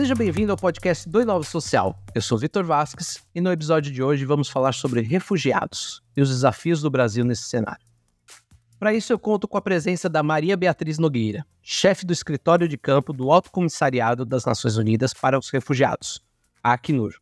Seja bem-vindo ao podcast do Inova Social. Eu sou Vitor Vasques e no episódio de hoje vamos falar sobre refugiados e os desafios do Brasil nesse cenário. Para isso, eu conto com a presença da Maria Beatriz Nogueira, chefe do escritório de campo do Alto Comissariado das Nações Unidas para os Refugiados, a Acnur.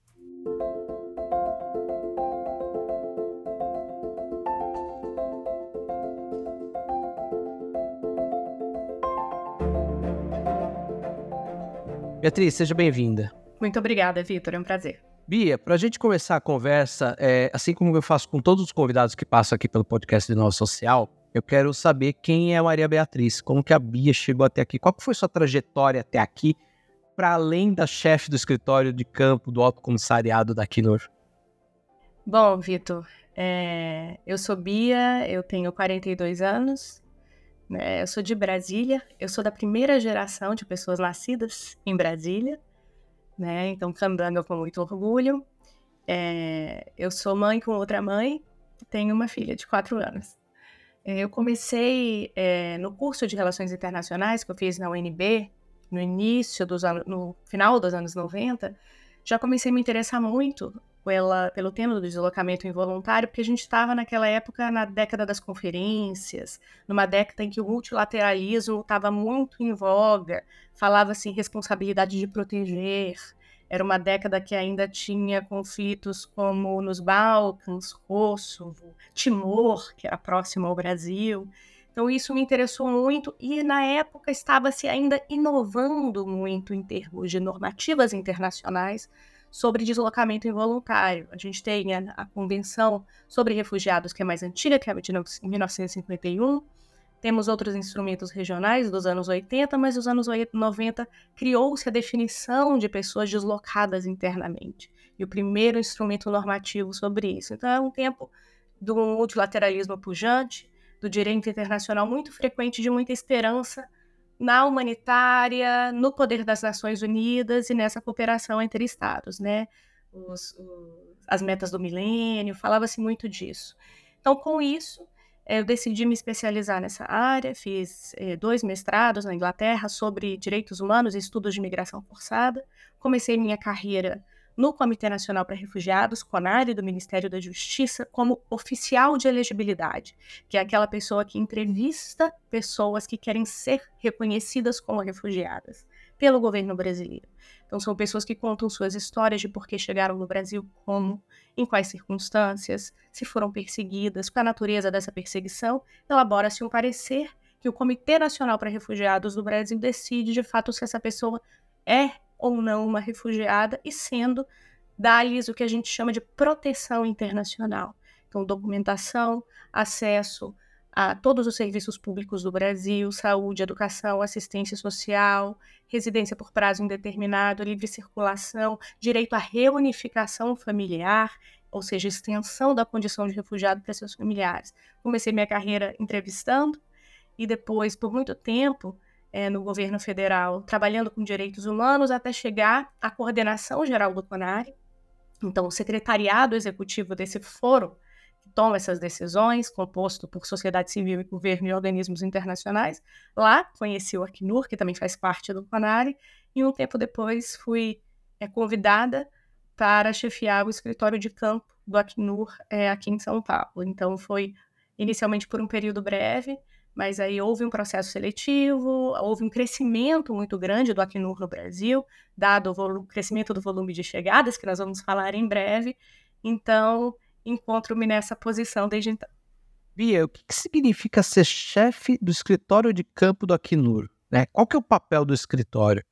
Beatriz, seja bem-vinda. Muito obrigada, Vitor. É um prazer. Bia, para a gente começar a conversa, é, assim como eu faço com todos os convidados que passam aqui pelo podcast de Nova Social, eu quero saber quem é a Maria Beatriz, como que a Bia chegou até aqui, qual foi sua trajetória até aqui, para além da chefe do escritório de campo do Alto Comissariado da Quinor. Bom, Vitor, é, eu sou Bia, eu tenho 42 anos, né? Eu sou de Brasília, eu sou da primeira geração de pessoas nascidas em Brasília, né? Então, candanga com muito orgulho. É, eu sou mãe com outra mãe, tenho uma filha de quatro anos. É, eu comecei é, no curso de Relações Internacionais que eu fiz na UNB, no início dos anos, no final dos anos 90, já comecei a me interessar muito pela, pelo tema do deslocamento involuntário, porque a gente estava naquela época na década das conferências, numa década em que o multilateralismo estava muito em voga, falava-se em responsabilidade de proteger. Era uma década que ainda tinha conflitos como nos Balcãs, Kosovo, Timor, que era próximo ao Brasil. Então isso me interessou muito e na época estava-se ainda inovando muito em termos de normativas internacionais sobre deslocamento involuntário. A gente tem a, a Convenção sobre Refugiados, que é mais antiga, que é de 1951. Temos outros instrumentos regionais dos anos 80, mas nos anos 90 criou-se a definição de pessoas deslocadas internamente. E o primeiro instrumento normativo sobre isso. Então é um tempo do multilateralismo pujante, do direito internacional muito frequente, de muita esperança na humanitária, no poder das Nações Unidas e nessa cooperação entre Estados, né? Os, os, as metas do milênio, falava-se muito disso. Então, com isso, eu decidi me especializar nessa área, fiz eh, dois mestrados na Inglaterra sobre direitos humanos e estudos de migração forçada. Comecei minha carreira no Comitê Nacional para Refugiados, CONARE, do Ministério da Justiça, como oficial de elegibilidade, que é aquela pessoa que entrevista pessoas que querem ser reconhecidas como refugiadas pelo governo brasileiro. Então, são pessoas que contam suas histórias de por que chegaram no Brasil, como, em quais circunstâncias, se foram perseguidas, qual a natureza dessa perseguição. Elabora-se um parecer que o Comitê Nacional para Refugiados do Brasil decide, de fato, se essa pessoa é ou não uma refugiada e sendo dar-lhes o que a gente chama de proteção internacional. Então, documentação, acesso a todos os serviços públicos do Brasil, saúde, educação, assistência social, residência por prazo indeterminado, livre circulação, direito à reunificação familiar, ou seja, extensão da condição de refugiado para seus familiares. Comecei minha carreira entrevistando e depois, por muito tempo, é, no governo federal, trabalhando com direitos humanos, até chegar à coordenação geral do CONARE. Então, o secretariado executivo desse foro, que toma essas decisões, composto por sociedade civil e governo e organismos internacionais, lá conheci o Acnur, que também faz parte do CONARE, e um tempo depois fui é, convidada para chefiar o escritório de campo do Acnur é, aqui em São Paulo. Então, foi inicialmente por um período breve, mas aí houve um processo seletivo, houve um crescimento muito grande do Acnur no Brasil, dado o crescimento do volume de chegadas, que nós vamos falar em breve. Então, encontro-me nessa posição desde então. Bia, o que, que significa ser chefe do escritório de campo do Acnur? Né? Qual que é o papel do escritório?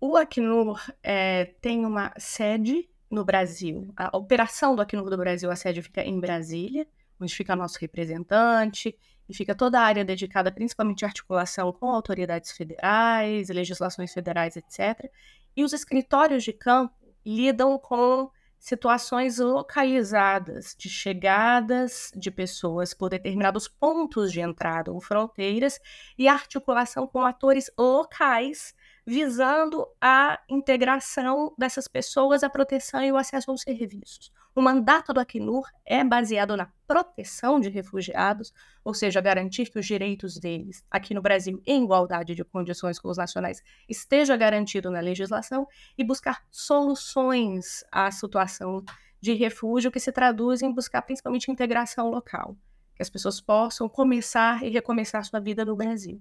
O Acnur é, tem uma sede no Brasil. A operação do Acnur do Brasil, a sede fica em Brasília, onde fica nosso representante, e fica toda a área dedicada principalmente à articulação com autoridades federais, legislações federais, etc. E os escritórios de campo lidam com situações localizadas de chegadas de pessoas por determinados pontos de entrada ou fronteiras e articulação com atores locais visando a integração dessas pessoas, a proteção e o acesso aos serviços. O mandato do Acnur é baseado na proteção de refugiados, ou seja, garantir que os direitos deles aqui no Brasil, em igualdade de condições com os nacionais, esteja garantido na legislação e buscar soluções à situação de refúgio que se traduz em buscar principalmente integração local, que as pessoas possam começar e recomeçar sua vida no Brasil.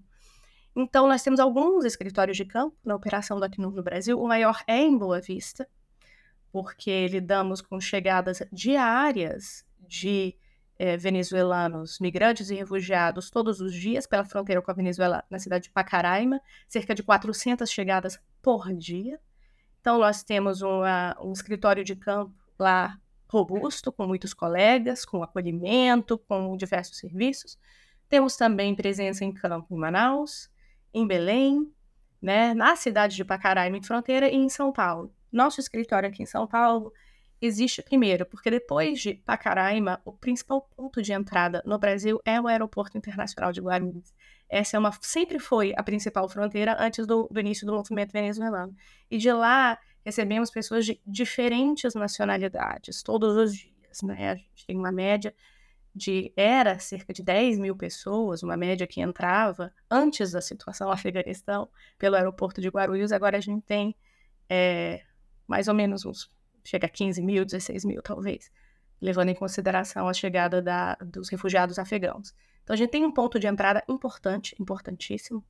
Então, nós temos alguns escritórios de campo na operação do Acnur no Brasil. O maior é em Boa Vista, porque lidamos com chegadas diárias de eh, venezuelanos, migrantes e refugiados todos os dias pela fronteira com a Venezuela, na cidade de Pacaraima, cerca de 400 chegadas por dia. Então, nós temos uma, um escritório de campo lá robusto, com muitos colegas, com acolhimento, com diversos serviços. Temos também presença em campo em Manaus, em Belém, né, na cidade de Pacaraima, em fronteira, e em São Paulo. Nosso escritório aqui em São Paulo existe primeiro, porque depois de Pacaraima, o principal ponto de entrada no Brasil é o Aeroporto Internacional de Guarulhos. Essa é uma, sempre foi a principal fronteira antes do, do início do movimento venezuelano. E de lá recebemos pessoas de diferentes nacionalidades todos os dias. Né? A gente tem uma média de era cerca de 10 mil pessoas, uma média que entrava antes da situação Afeganistão pelo aeroporto de Guarulhos, agora a gente tem é, mais ou menos uns, chega a 15 mil, 16 mil talvez, levando em consideração a chegada da, dos refugiados afegãos. Então a gente tem um ponto de entrada importante, importantíssimo,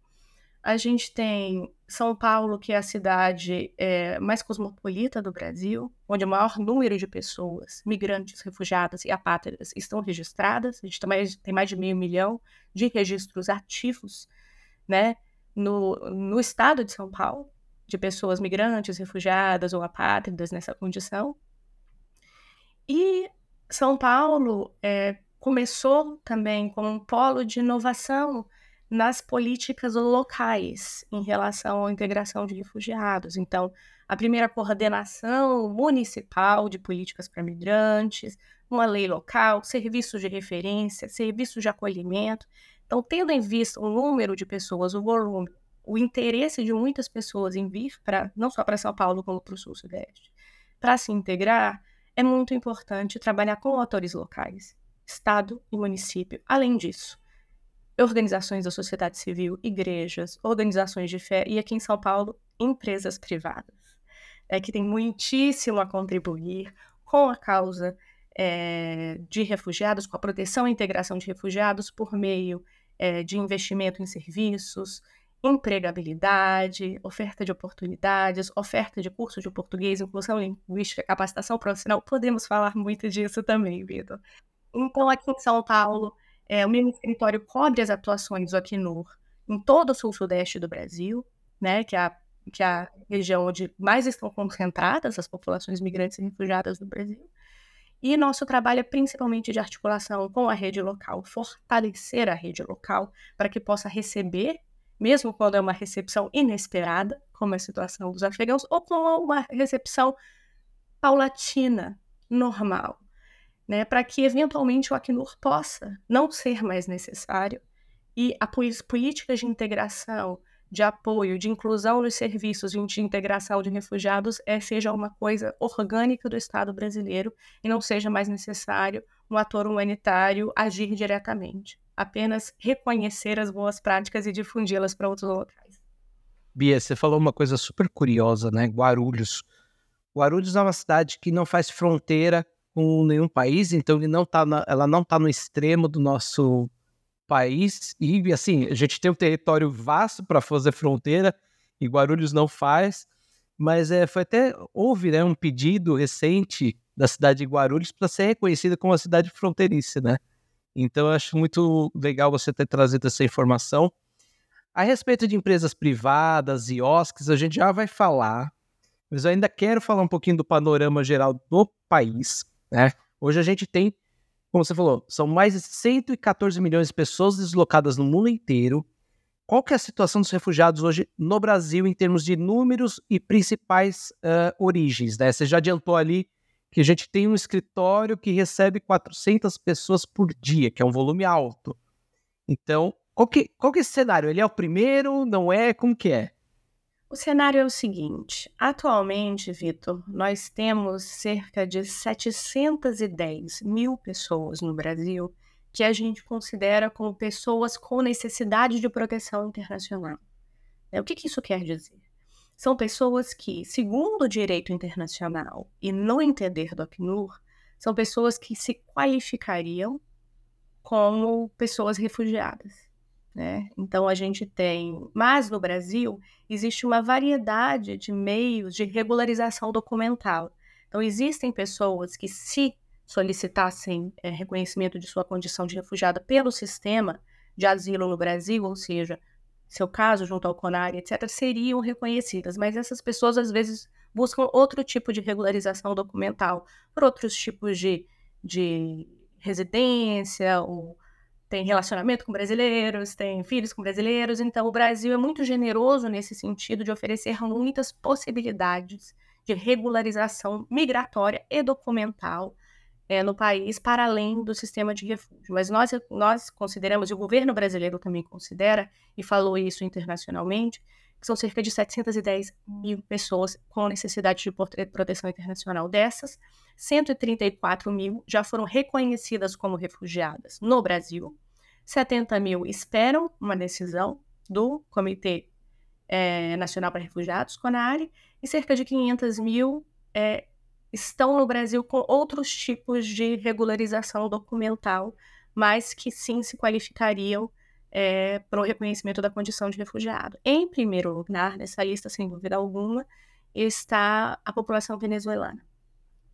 a gente tem São Paulo, que é a cidade é, mais cosmopolita do Brasil, onde o maior número de pessoas, migrantes, refugiadas e apátridas, estão registradas. A gente também tem mais de meio milhão de registros ativos né, no, no estado de São Paulo, de pessoas migrantes, refugiadas ou apátridas nessa condição. E São Paulo é, começou também como um polo de inovação nas políticas locais em relação à integração de refugiados. Então, a primeira coordenação municipal de políticas para migrantes, uma lei local, serviços de referência, serviços de acolhimento. Então, tendo em vista o número de pessoas, o volume, o interesse de muitas pessoas em vir para não só para São Paulo como para o Sul Sudeste, para se integrar, é muito importante trabalhar com atores locais, estado e município. Além disso, organizações da sociedade civil, igrejas, organizações de fé e aqui em São Paulo, empresas privadas, é, que tem muitíssimo a contribuir com a causa é, de refugiados, com a proteção e integração de refugiados por meio é, de investimento em serviços, empregabilidade, oferta de oportunidades, oferta de cursos de português, inclusão linguística, capacitação profissional. Podemos falar muito disso também, Vitor. Então, aqui em São Paulo, é, o meu escritório cobre as atuações do Acnur em todo o sul-sudeste do Brasil, né, que é, a, que é a região onde mais estão concentradas as populações migrantes e refugiadas do Brasil. E nosso trabalho é principalmente de articulação com a rede local, fortalecer a rede local para que possa receber, mesmo quando é uma recepção inesperada, como é a situação dos afegãos, ou com uma recepção paulatina, normal né, para que eventualmente o Acnur possa não ser mais necessário e as políticas de integração, de apoio, de inclusão nos serviços de integração de refugiados é, seja uma coisa orgânica do Estado brasileiro e não seja mais necessário um ator humanitário agir diretamente, apenas reconhecer as boas práticas e difundi-las para outros locais. Bia, você falou uma coisa super curiosa, né? Guarulhos. Guarulhos é uma cidade que não faz fronteira com nenhum país, então ele não tá na, ela não está no extremo do nosso país. E assim, a gente tem um território vasto para fazer fronteira e Guarulhos não faz. Mas é, foi até houve né, um pedido recente da cidade de Guarulhos para ser reconhecida como uma cidade fronteiriça, né? Então eu acho muito legal você ter trazido essa informação. A respeito de empresas privadas e OSCs, a gente já vai falar, mas eu ainda quero falar um pouquinho do panorama geral do país. Né? Hoje a gente tem, como você falou, são mais de 114 milhões de pessoas deslocadas no mundo inteiro. Qual que é a situação dos refugiados hoje no Brasil em termos de números e principais uh, origens? Né? Você já adiantou ali que a gente tem um escritório que recebe 400 pessoas por dia, que é um volume alto. Então, qual que, qual que é esse cenário? Ele é o primeiro? Não é? Como que é? O cenário é o seguinte: atualmente, Vitor, nós temos cerca de 710 mil pessoas no Brasil que a gente considera como pessoas com necessidade de proteção internacional. O que, que isso quer dizer? São pessoas que, segundo o direito internacional e no entender do Acnur, são pessoas que se qualificariam como pessoas refugiadas. Né? Então a gente tem, mas no Brasil existe uma variedade de meios de regularização documental. Então existem pessoas que se solicitassem é, reconhecimento de sua condição de refugiada pelo sistema de asilo no Brasil, ou seja, seu caso junto ao CONAR, etc., seriam reconhecidas, mas essas pessoas às vezes buscam outro tipo de regularização documental, por outros tipos de, de residência, ou tem relacionamento com brasileiros, tem filhos com brasileiros, então o Brasil é muito generoso nesse sentido de oferecer muitas possibilidades de regularização migratória e documental é, no país para além do sistema de refúgio. Mas nós, nós consideramos, e o governo brasileiro também considera, e falou isso internacionalmente, que são cerca de 710 mil pessoas com necessidade de proteção internacional. Dessas, 134 mil já foram reconhecidas como refugiadas no Brasil, 70 mil esperam uma decisão do Comitê é, Nacional para Refugiados, CONARE, e cerca de 500 mil é, estão no Brasil com outros tipos de regularização documental, mas que sim se qualificariam é, para o reconhecimento da condição de refugiado. Em primeiro lugar, nessa lista, sem dúvida alguma, está a população venezuelana.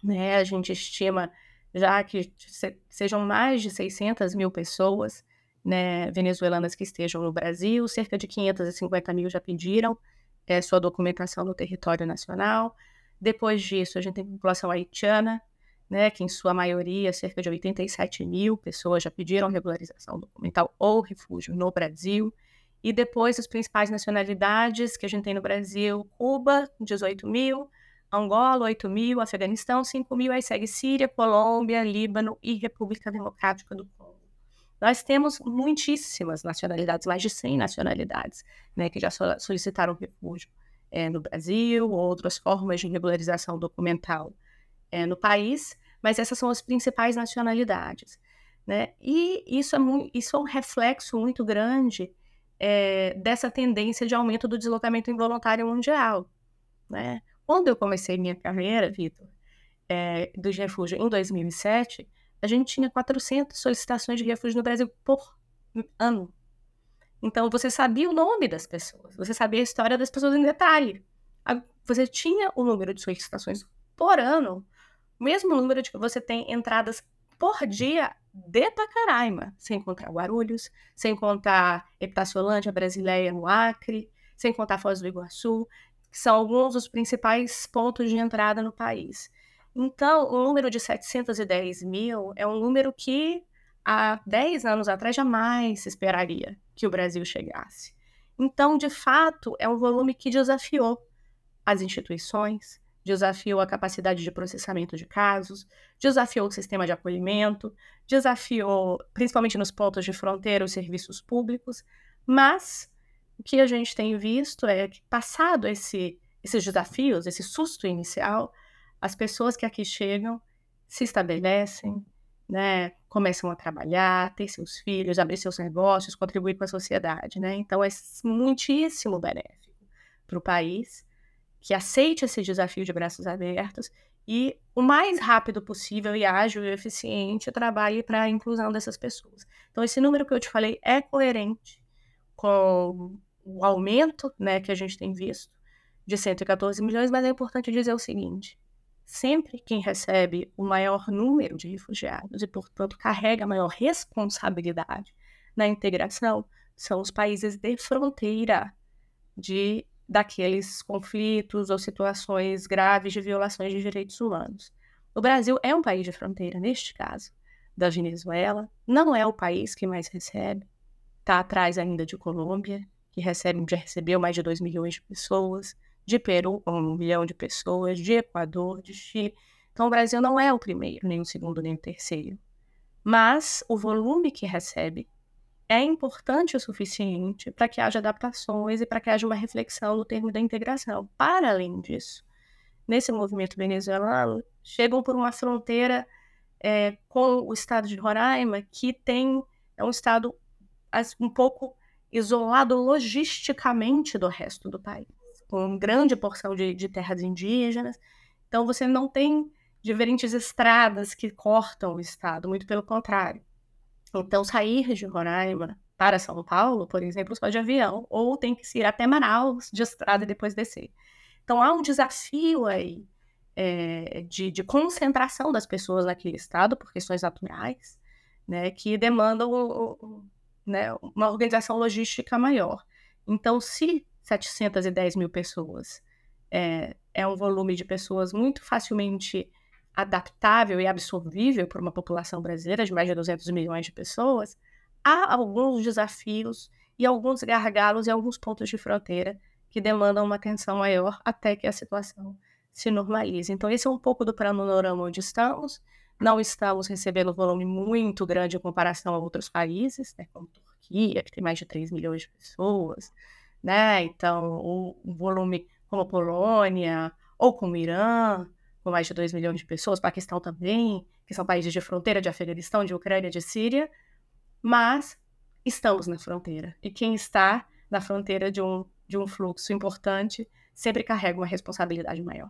Né? A gente estima já que se, sejam mais de 600 mil pessoas né, venezuelanas que estejam no Brasil, cerca de 550 mil já pediram é, sua documentação no território nacional. Depois disso, a gente tem a população haitiana, né, que em sua maioria, cerca de 87 mil pessoas já pediram regularização documental ou refúgio no Brasil. E depois, as principais nacionalidades que a gente tem no Brasil, Cuba, 18 mil, Angola, 8 mil, Afeganistão, 5 mil, aí segue Síria, Colômbia, Líbano e República Democrática do Congo. Nós temos muitíssimas nacionalidades, mais de 100 nacionalidades, né, que já solicitaram refúgio é, no Brasil, outras formas de regularização documental é, no país, mas essas são as principais nacionalidades. Né? E isso é, muito, isso é um reflexo muito grande é, dessa tendência de aumento do deslocamento involuntário mundial. Né? Quando eu comecei minha carreira, Vitor, é, do refúgio em 2007, a gente tinha 400 solicitações de refúgio no Brasil por ano. Então você sabia o nome das pessoas, você sabia a história das pessoas em detalhe. Você tinha o número de solicitações por ano, mesmo número de que você tem entradas por dia de Pacaraima, sem contar Guarulhos, sem contar Epitaciolândia, Brasileia no Acre, sem contar Foz do Iguaçu, que são alguns dos principais pontos de entrada no país. Então, o número de 710 mil é um número que há 10 anos atrás jamais se esperaria que o Brasil chegasse. Então, de fato, é um volume que desafiou as instituições, desafiou a capacidade de processamento de casos, desafiou o sistema de acolhimento, desafiou, principalmente nos pontos de fronteira, os serviços públicos, mas o que a gente tem visto é que, passado esse, esses desafios, esse susto inicial, as pessoas que aqui chegam se estabelecem, né, começam a trabalhar, ter seus filhos, abrir seus negócios, contribuir com a sociedade, né? Então é muitíssimo benéfico para o país que aceite esse desafio de braços abertos e o mais rápido possível e ágil e eficiente trabalhe para a inclusão dessas pessoas. Então esse número que eu te falei é coerente com o aumento, né, que a gente tem visto de 114 milhões, mas é importante dizer o seguinte: sempre quem recebe o maior número de refugiados e, portanto, carrega a maior responsabilidade na integração são os países de fronteira de daqueles conflitos ou situações graves de violações de direitos humanos. O Brasil é um país de fronteira, neste caso, da Venezuela, não é o país que mais recebe, está atrás ainda de Colômbia, que recebe, já recebeu mais de 2 milhões de pessoas, de Peru, com um milhão de pessoas, de Equador, de Chile. Então, o Brasil não é o primeiro, nem o segundo, nem o terceiro. Mas o volume que recebe é importante o suficiente para que haja adaptações e para que haja uma reflexão no termo da integração. Para além disso, nesse movimento venezuelano, chegam por uma fronteira é, com o estado de Roraima, que tem é um estado um pouco isolado logisticamente do resto do país, com grande porção de, de terras indígenas. Então, você não tem diferentes estradas que cortam o estado, muito pelo contrário. Então, sair de Roraima para São Paulo, por exemplo, só de avião, ou tem que ir até Manaus de estrada e depois descer. Então, há um desafio aí é, de, de, concentração das pessoas naquele estado, por questões naturais, né, que demandam né, uma organização logística maior. Então, se 710 mil pessoas é, é um volume de pessoas muito facilmente adaptável e absorvível para uma população brasileira de mais de 200 milhões de pessoas, há alguns desafios e alguns gargalos e alguns pontos de fronteira que demandam uma atenção maior até que a situação se normalize. Então, esse é um pouco do panorama onde estamos. Não estamos recebendo um volume muito grande em comparação a outros países, né, como Turquia, que tem mais de 3 milhões de pessoas, né? Então, o, um volume como Polônia ou como Irã, com mais de 2 milhões de pessoas, Paquistão também, que são países de fronteira de Afeganistão, de Ucrânia, de Síria, mas estamos na fronteira. E quem está na fronteira de um, de um fluxo importante sempre carrega uma responsabilidade maior.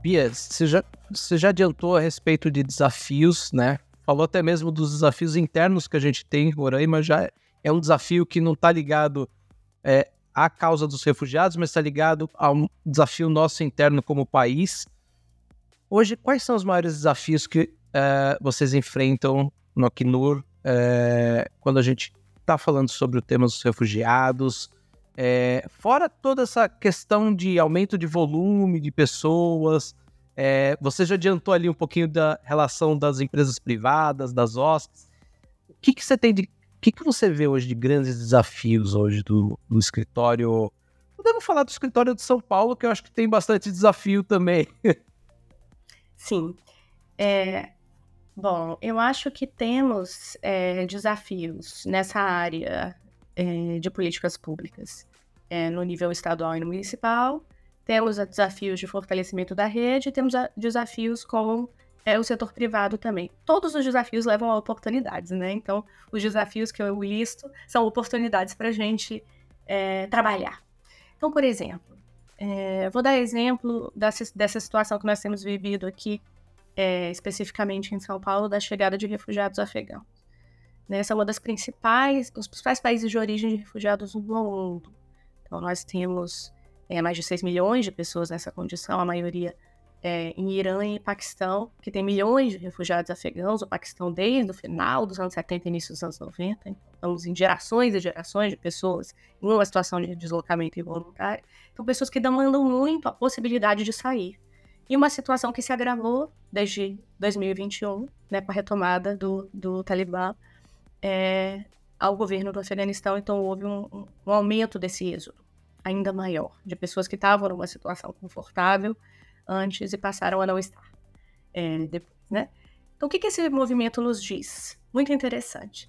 Bia, você já, você já adiantou a respeito de desafios, né? Falou até mesmo dos desafios internos que a gente tem em Roraima, já é um desafio que não está ligado é, à causa dos refugiados, mas está ligado a um desafio nosso interno como país. Hoje, quais são os maiores desafios que é, vocês enfrentam no Acnur é, quando a gente está falando sobre o tema dos refugiados? É, fora toda essa questão de aumento de volume de pessoas, é, você já adiantou ali um pouquinho da relação das empresas privadas, das OSCs. O que, que você tem de que, que você vê hoje de grandes desafios hoje do, do escritório? Podemos falar do escritório de São Paulo, que eu acho que tem bastante desafio também. Sim. É, bom, eu acho que temos é, desafios nessa área é, de políticas públicas é, no nível estadual e no municipal. Temos desafios de fortalecimento da rede, temos desafios com é o setor privado também. Todos os desafios levam a oportunidades, né? Então, os desafios que eu listo são oportunidades para a gente é, trabalhar. Então, por exemplo, é, vou dar exemplo dessa, dessa situação que nós temos vivido aqui, é, especificamente em São Paulo, da chegada de refugiados afegãos. Né? Essa é uma das principais, os principais países de origem de refugiados no mundo. Então, nós temos é, mais de 6 milhões de pessoas nessa condição, a maioria é, em Irã e Paquistão, que tem milhões de refugiados afegãos, o Paquistão desde o final dos anos 70 e início dos anos 90. Então, estamos em gerações e gerações de pessoas em uma situação de deslocamento involuntário. Então, pessoas que demandam muito a possibilidade de sair. E uma situação que se agravou desde 2021, né, com a retomada do, do Talibã é, ao governo do Afeganistão. Então, houve um, um aumento desse êxodo ainda maior, de pessoas que estavam numa situação confortável antes e passaram a não estar é, depois, né? Então, o que, que esse movimento nos diz? Muito interessante.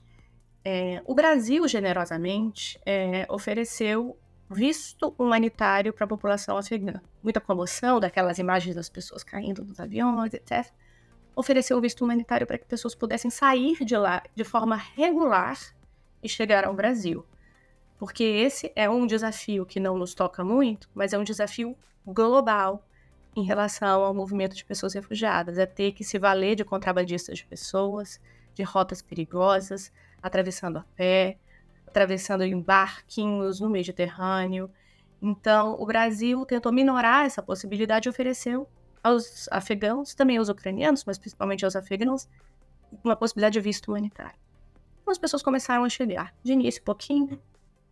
É, o Brasil, generosamente, é, ofereceu visto humanitário para a população afegã. Muita comoção daquelas imagens das pessoas caindo dos aviões, etc. Ofereceu visto humanitário para que pessoas pudessem sair de lá de forma regular e chegar ao Brasil. Porque esse é um desafio que não nos toca muito, mas é um desafio global em relação ao movimento de pessoas refugiadas, é ter que se valer de contrabandistas de pessoas, de rotas perigosas, atravessando a pé, atravessando em barquinhos no Mediterrâneo. Então, o Brasil tentou minorar essa possibilidade e ofereceu aos afegãos, também aos ucranianos, mas principalmente aos afegãos, uma possibilidade de visto humanitário. Então, as pessoas começaram a chegar, de início pouquinho,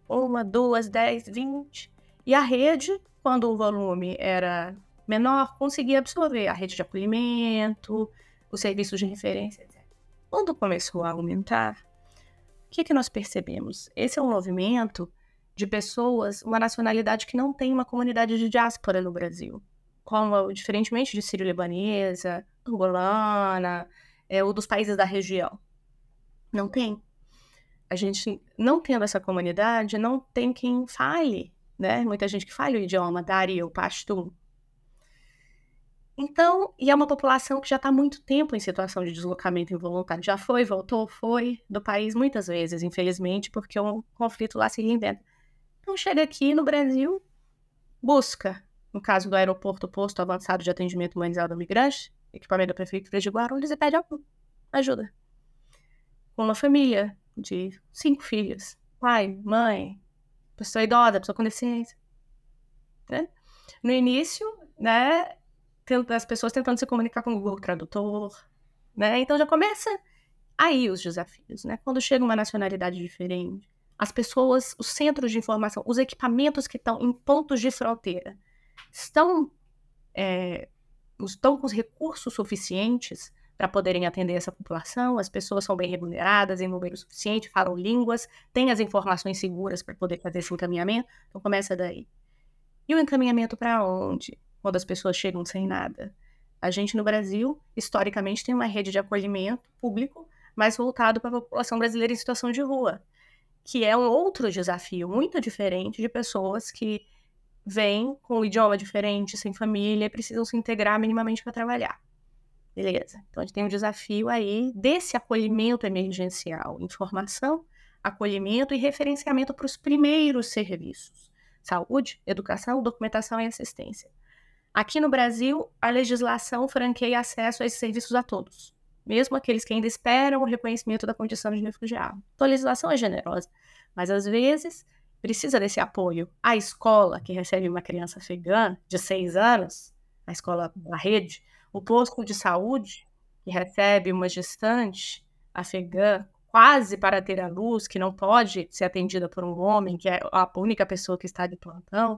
uma, duas, dez, vinte, e a rede, quando o volume era menor conseguia absorver a rede de acolhimento, os serviços de referência, etc. Quando começou a aumentar, o que, que nós percebemos? Esse é um movimento de pessoas, uma nacionalidade que não tem uma comunidade de diáspora no Brasil. como diferentemente de sírio-libanesa, angolana, é, ou dos países da região. Não tem. A gente, não tendo essa comunidade, não tem quem fale, né? Muita gente que fala o idioma dari ou pashto. Então, e é uma população que já está muito tempo em situação de deslocamento involuntário. Já foi, voltou, foi do país muitas vezes, infelizmente, porque um conflito lá se reinventa. Então, chega aqui no Brasil, busca, no caso do aeroporto posto avançado de atendimento humanizado ao migrante, equipamento da Prefeitura de Guarulhos, e pede ajuda. Com uma família de cinco filhos, pai, mãe, pessoa idosa, pessoa com deficiência. Né? No início, né, as pessoas tentando se comunicar com o Google Tradutor, né? Então já começa aí os desafios, né? Quando chega uma nacionalidade diferente, as pessoas, os centros de informação, os equipamentos que estão em pontos de fronteira estão, é, estão com os recursos suficientes para poderem atender essa população, as pessoas são bem remuneradas em número suficiente, falam línguas, têm as informações seguras para poder fazer esse encaminhamento, então começa daí. E o encaminhamento para onde? Quando as pessoas chegam sem nada. A gente no Brasil, historicamente, tem uma rede de acolhimento público mais voltado para a população brasileira em situação de rua, que é um outro desafio muito diferente de pessoas que vêm com um idioma diferente, sem família, e precisam se integrar minimamente para trabalhar. Beleza. Então a gente tem um desafio aí desse acolhimento emergencial, informação, acolhimento e referenciamento para os primeiros serviços: saúde, educação, documentação e assistência. Aqui no Brasil, a legislação franqueia acesso a esses serviços a todos, mesmo aqueles que ainda esperam o reconhecimento da condição de refugiado. Então a legislação é generosa, mas às vezes precisa desse apoio. A escola que recebe uma criança afegã de seis anos, a escola da rede, o posto de saúde, que recebe uma gestante afegã quase para ter a luz, que não pode ser atendida por um homem, que é a única pessoa que está de plantão,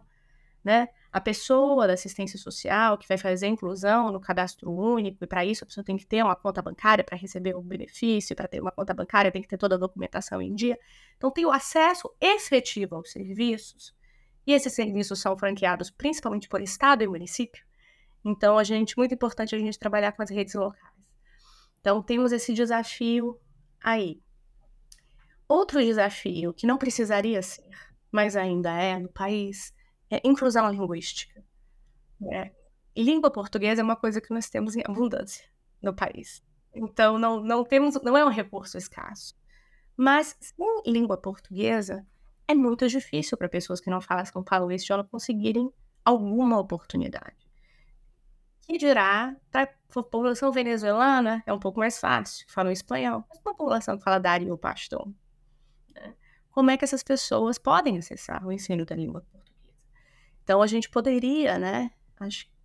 né? A pessoa da assistência social que vai fazer a inclusão no cadastro único, e para isso a pessoa tem que ter uma conta bancária para receber o benefício, para ter uma conta bancária tem que ter toda a documentação em dia. Então, tem o acesso efetivo aos serviços, e esses serviços são franqueados principalmente por estado e município. Então, a gente, muito importante a gente trabalhar com as redes locais. Então, temos esse desafio aí. Outro desafio que não precisaria ser, mas ainda é no país, é inclusão linguística. É. Língua portuguesa é uma coisa que nós temos em abundância no país. Então, não, não temos, não é um recurso escasso. Mas sem língua portuguesa, é muito difícil para pessoas que não falam, não falam esse idioma conseguirem alguma oportunidade. Que dirá, para a população venezuelana é um pouco mais fácil, falam espanhol. Mas a população que fala Dari ou Pastor, né? como é que essas pessoas podem acessar o ensino da língua portuguesa? Então, a gente poderia, né,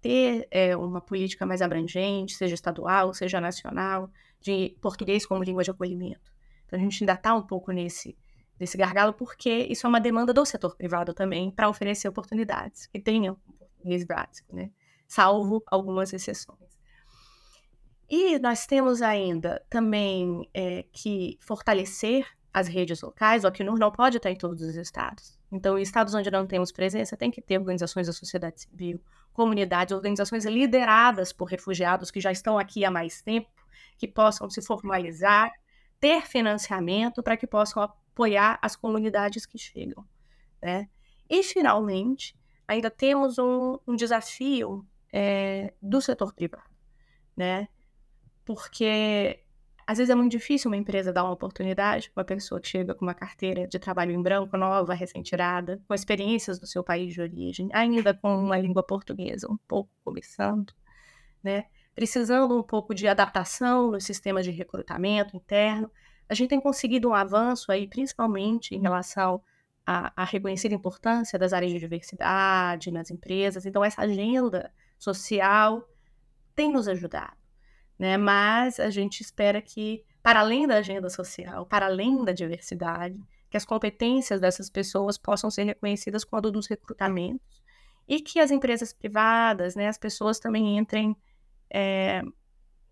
ter é, uma política mais abrangente, seja estadual, seja nacional, de português como língua de acolhimento. Então, a gente ainda está um pouco nesse, nesse gargalo, porque isso é uma demanda do setor privado também para oferecer oportunidades que tenham português básico, né? Salvo algumas exceções. E nós temos ainda também é, que fortalecer as redes locais. O Acnur não pode estar em todos os estados. Então, em estados onde não temos presença, tem que ter organizações da sociedade civil, comunidades, organizações lideradas por refugiados que já estão aqui há mais tempo, que possam se formalizar, ter financiamento para que possam apoiar as comunidades que chegam. Né? E, finalmente, ainda temos um, um desafio é, do setor privado, né? Porque às vezes é muito difícil uma empresa dar uma oportunidade para uma pessoa que chega com uma carteira de trabalho em branco, nova, recém-tirada, com experiências do seu país de origem, ainda com uma língua portuguesa um pouco começando, né? Precisando um pouco de adaptação no sistema de recrutamento interno. A gente tem conseguido um avanço aí, principalmente em relação à, à reconhecida importância das áreas de diversidade nas empresas. Então, essa agenda social tem nos ajudado, né? Mas a gente espera que, para além da agenda social, para além da diversidade, que as competências dessas pessoas possam ser reconhecidas quando dos recrutamentos e que as empresas privadas, né, as pessoas também entrem é,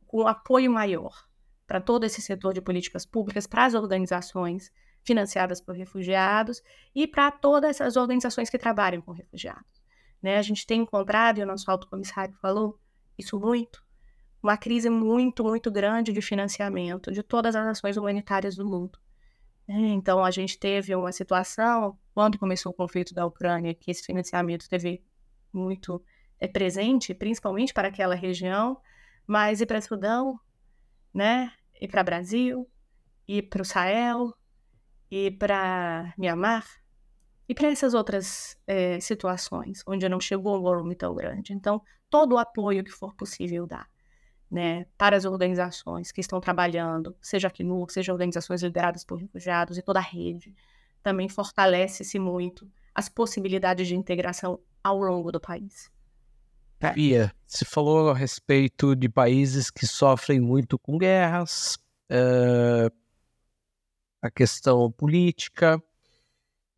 com apoio maior para todo esse setor de políticas públicas, para as organizações financiadas por refugiados e para todas as organizações que trabalham com refugiados. Né? A gente tem encontrado, e o nosso alto comissário falou isso muito, uma crise muito, muito grande de financiamento de todas as ações humanitárias do mundo. É, então, a gente teve uma situação, quando começou o conflito da Ucrânia, que esse financiamento teve muito é, presente, principalmente para aquela região, mas e para Sudão, né? E para Brasil, e para o Sahel, e para Myanmar, e para essas outras é, situações, onde não chegou um volume tão grande. Então, todo o apoio que for possível dar né, para as organizações que estão trabalhando, seja aqui no, seja organizações lideradas por refugiados e toda a rede, também fortalece-se muito as possibilidades de integração ao longo do país. Bia, você falou a respeito de países que sofrem muito com guerras, uh, a questão política,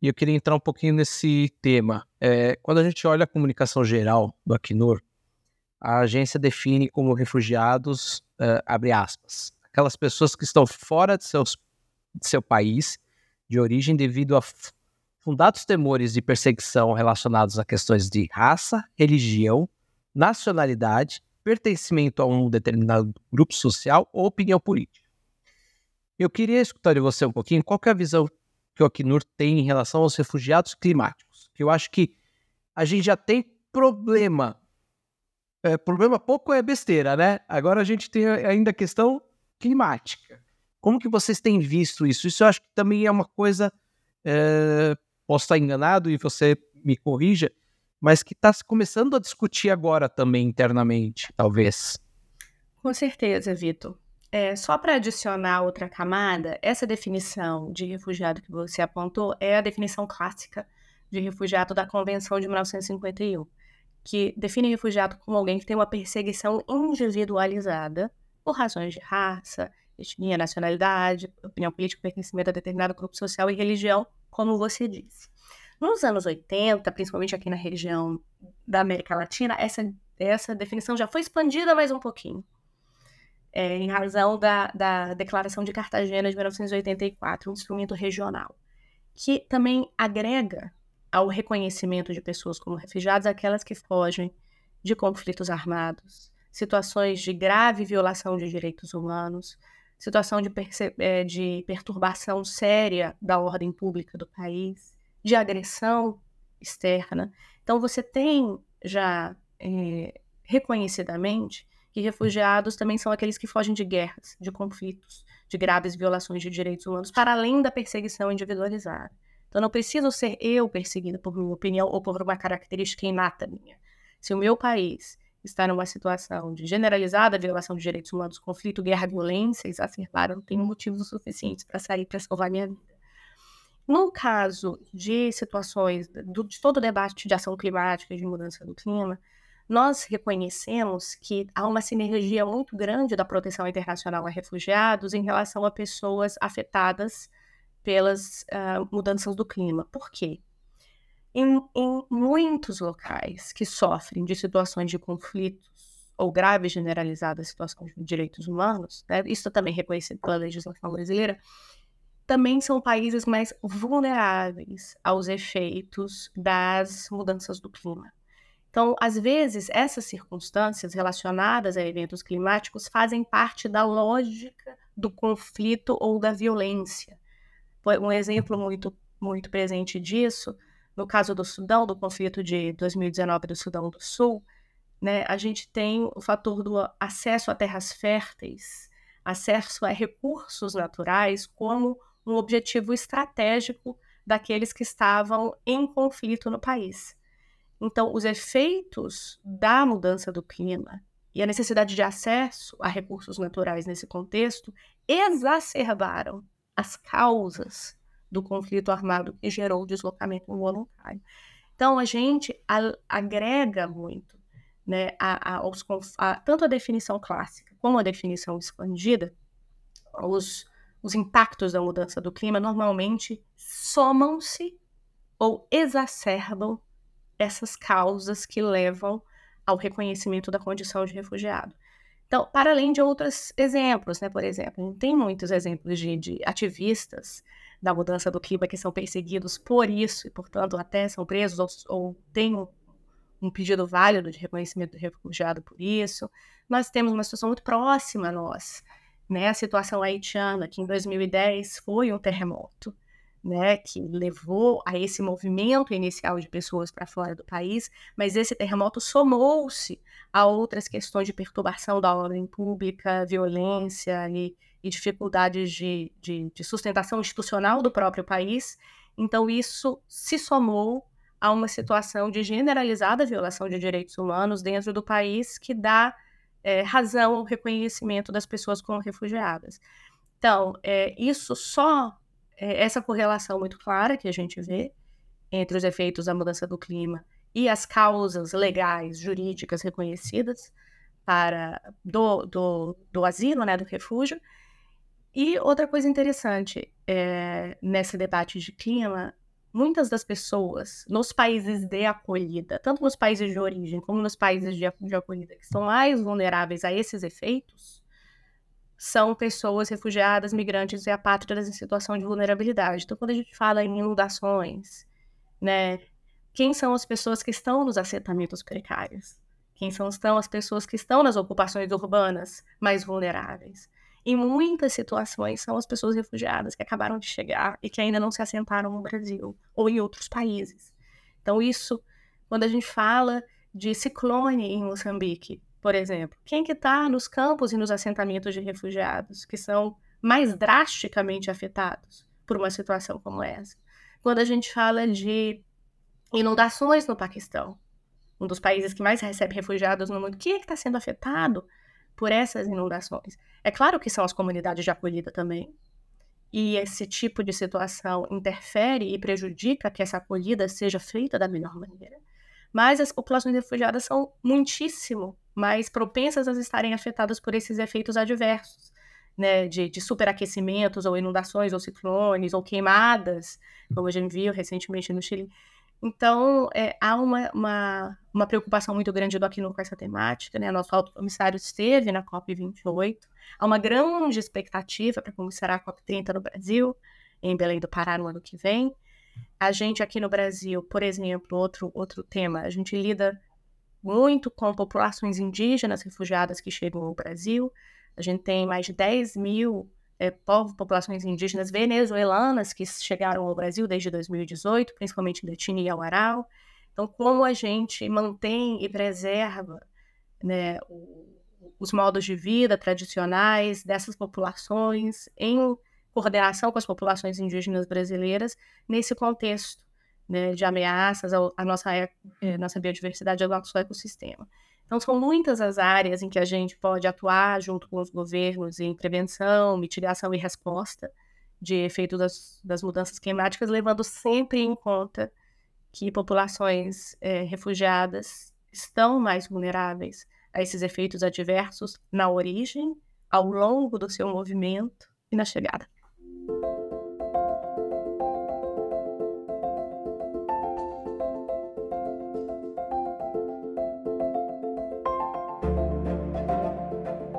e eu queria entrar um pouquinho nesse tema. É, quando a gente olha a comunicação geral do Acnur, a agência define como refugiados, uh, abre aspas, aquelas pessoas que estão fora de, seus, de seu país de origem devido a fundados temores de perseguição relacionados a questões de raça, religião, nacionalidade, pertencimento a um determinado grupo social ou opinião política. Eu queria escutar de você um pouquinho qual é a visão que o Acnur tem em relação aos refugiados climáticos, que eu acho que a gente já tem problema é, problema pouco é besteira, né? Agora a gente tem ainda a questão climática. Como que vocês têm visto isso? Isso eu acho que também é uma coisa, é, posso estar enganado e você me corrija, mas que está começando a discutir agora também internamente, talvez. Com certeza, Vitor. É, só para adicionar outra camada, essa definição de refugiado que você apontou é a definição clássica de refugiado da Convenção de 1951 que define refugiado como alguém que tem uma perseguição individualizada por razões de raça, etnia, nacionalidade, opinião política, pertencimento a determinado grupo social e religião, como você disse. Nos anos 80, principalmente aqui na região da América Latina, essa, essa definição já foi expandida mais um pouquinho. É, em razão da, da Declaração de Cartagena de 1984, um instrumento regional, que também agrega ao reconhecimento de pessoas como refugiados aquelas que fogem de conflitos armados, situações de grave violação de direitos humanos, situação de, é, de perturbação séria da ordem pública do país, de agressão externa. Então, você tem já é, reconhecidamente que refugiados também são aqueles que fogem de guerras, de conflitos, de graves violações de direitos humanos, para além da perseguição individualizada. Então, não preciso ser eu perseguida por minha opinião ou por uma característica inata minha. Se o meu país está numa situação de generalizada violação de direitos humanos, conflito, guerra, violência exacerbada, não tenho motivos suficientes para sair para salvar minha vida. No caso de situações do, de todo o debate de ação climática de mudança do clima, nós reconhecemos que há uma sinergia muito grande da proteção internacional a refugiados em relação a pessoas afetadas pelas uh, mudanças do clima. Por quê? Em, em, muitos locais que sofrem de situações de conflitos ou graves generalizadas situações de direitos humanos, né, isso também é reconhecido pela legislação brasileira, também são países mais vulneráveis aos efeitos das mudanças do clima. Então, às vezes, essas circunstâncias relacionadas a eventos climáticos fazem parte da lógica do conflito ou da violência. Um exemplo muito, muito presente disso, no caso do Sudão, do conflito de 2019 do Sudão do Sul, né, a gente tem o fator do acesso a terras férteis, acesso a recursos naturais como um objetivo estratégico daqueles que estavam em conflito no país. Então, os efeitos da mudança do clima e a necessidade de acesso a recursos naturais nesse contexto exacerbaram as causas do conflito armado que gerou o deslocamento voluntário. Então, a gente agrega muito, né, a, a, aos, a, tanto a definição clássica como a definição expandida, os, os impactos da mudança do clima normalmente somam-se ou exacerbam essas causas que levam ao reconhecimento da condição de refugiado. Então, para além de outros exemplos, né? Por exemplo, tem muitos exemplos de, de ativistas da mudança do clima que são perseguidos por isso e, portanto, até são presos ou, ou têm um, um pedido válido de reconhecimento do refugiado por isso. Nós temos uma situação muito próxima a nós, né? A situação haitiana, que em 2010 foi um terremoto, né? Que levou a esse movimento inicial de pessoas para fora do país, mas esse terremoto somou-se a outras questões de perturbação da ordem pública, violência e, e dificuldades de, de, de sustentação institucional do próprio país. Então, isso se somou a uma situação de generalizada violação de direitos humanos dentro do país que dá é, razão ao reconhecimento das pessoas como refugiadas. Então, é, isso só, essa correlação muito clara que a gente vê entre os efeitos da mudança do clima e as causas legais, jurídicas reconhecidas para do, do, do asilo, né, do refúgio. E outra coisa interessante é, nesse debate de clima muitas das pessoas nos países de acolhida, tanto nos países de origem como nos países de, de acolhida, que são mais vulneráveis a esses efeitos, são pessoas refugiadas, migrantes e apátridas em situação de vulnerabilidade. Então, quando a gente fala em inundações, né, quem são as pessoas que estão nos assentamentos precários? Quem são, estão as pessoas que estão nas ocupações urbanas mais vulneráveis? em muitas situações, são as pessoas refugiadas que acabaram de chegar e que ainda não se assentaram no Brasil ou em outros países. Então, isso, quando a gente fala de ciclone em Moçambique, por exemplo, quem que está nos campos e nos assentamentos de refugiados que são mais drasticamente afetados por uma situação como essa? Quando a gente fala de inundações no Paquistão, um dos países que mais recebe refugiados no mundo, quem é que está sendo afetado por essas inundações. É claro que são as comunidades de acolhida também. E esse tipo de situação interfere e prejudica que essa acolhida seja feita da melhor maneira. Mas as populações refugiadas são muitíssimo mais propensas a estarem afetadas por esses efeitos adversos, né, de, de superaquecimentos ou inundações ou ciclones ou queimadas, como a gente viu recentemente no Chile. Então, é, há uma, uma, uma, preocupação muito grande do Acnur com essa temática, né? Nosso alto comissário esteve na COP28, há uma grande expectativa para começar a COP30 no Brasil, em Belém do Pará no ano que vem. A gente aqui no Brasil, por exemplo, outro, outro tema, a gente lida muito com populações indígenas refugiadas que chegam ao Brasil. A gente tem mais de 10 mil é, povo, populações indígenas venezuelanas que chegaram ao Brasil desde 2018, principalmente da etnia Awarau. Então, como a gente mantém e preserva né, os modos de vida tradicionais dessas populações em coordenação com as populações indígenas brasileiras nesse contexto né, de ameaças à nossa, à é, nossa biodiversidade, ao nosso ecossistema. Então, são muitas as áreas em que a gente pode atuar junto com os governos em prevenção, mitigação e resposta de efeitos das, das mudanças climáticas, levando sempre em conta que populações é, refugiadas estão mais vulneráveis a esses efeitos adversos na origem, ao longo do seu movimento e na chegada.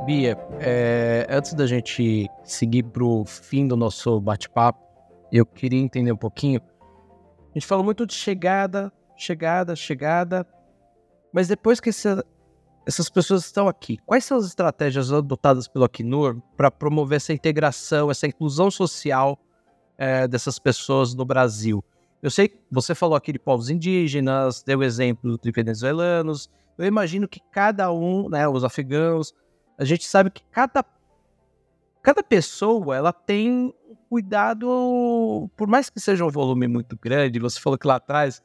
Bia, é, antes da gente seguir para o fim do nosso bate-papo, eu queria entender um pouquinho. A gente falou muito de chegada, chegada, chegada, mas depois que essa, essas pessoas estão aqui, quais são as estratégias adotadas pelo Acnur para promover essa integração, essa inclusão social é, dessas pessoas no Brasil? Eu sei que você falou aqui de povos indígenas, deu exemplo de venezuelanos. Eu imagino que cada um, né, os afegãos, a gente sabe que cada, cada pessoa ela tem cuidado, por mais que seja um volume muito grande, você falou que lá atrás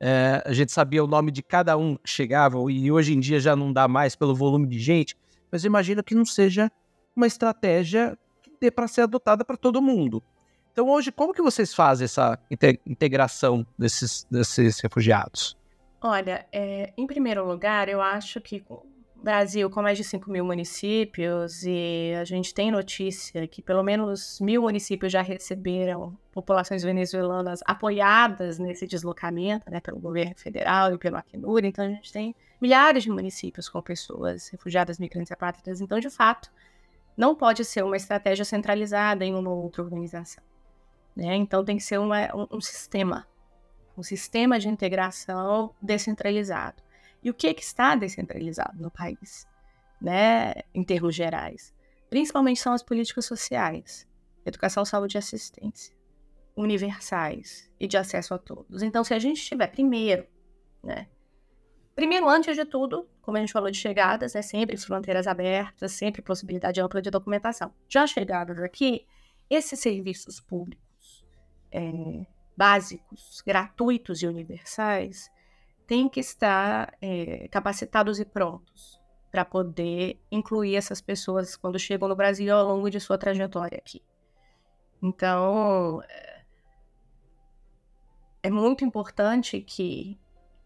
é, a gente sabia o nome de cada um que chegava, e hoje em dia já não dá mais pelo volume de gente, mas imagina que não seja uma estratégia que dê para ser adotada para todo mundo. Então hoje, como que vocês fazem essa integração desses, desses refugiados? Olha, é, em primeiro lugar, eu acho que Brasil com mais de 5 mil municípios e a gente tem notícia que pelo menos mil municípios já receberam populações venezuelanas apoiadas nesse deslocamento, né, pelo governo federal e pelo Acnur. Então a gente tem milhares de municípios com pessoas refugiadas, migrantes e apátridas. Então, de fato, não pode ser uma estratégia centralizada em uma outra organização. Né? Então tem que ser uma, um, um sistema, um sistema de integração descentralizado. E o que, que está descentralizado no país, né, em termos gerais? Principalmente são as políticas sociais, educação, saúde e assistência, universais e de acesso a todos. Então, se a gente tiver primeiro, né, primeiro, antes de tudo, como a gente falou de chegadas, né, sempre fronteiras abertas, sempre possibilidade ampla de documentação. Já chegadas aqui, esses serviços públicos é, básicos, gratuitos e universais, têm que estar é, capacitados e prontos para poder incluir essas pessoas quando chegam no Brasil ao longo de sua trajetória aqui. Então, é, é muito importante que,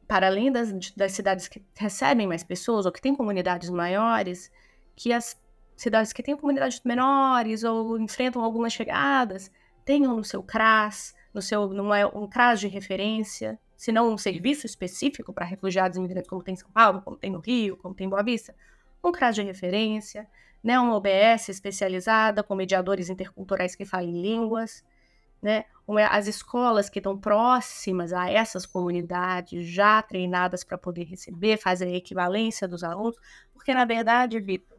para além das, das cidades que recebem mais pessoas ou que têm comunidades maiores, que as cidades que têm comunidades menores ou enfrentam algumas chegadas tenham no seu CRAS, no seu numa, um CRAS de referência, se não um serviço específico para refugiados e imigrantes, como tem em São Paulo, como tem no Rio, como tem em Boa Vista, um CRAS de referência, né, uma OBS especializada com mediadores interculturais que falem línguas, né, as escolas que estão próximas a essas comunidades, já treinadas para poder receber, fazer a equivalência dos alunos, porque na verdade, Vitor,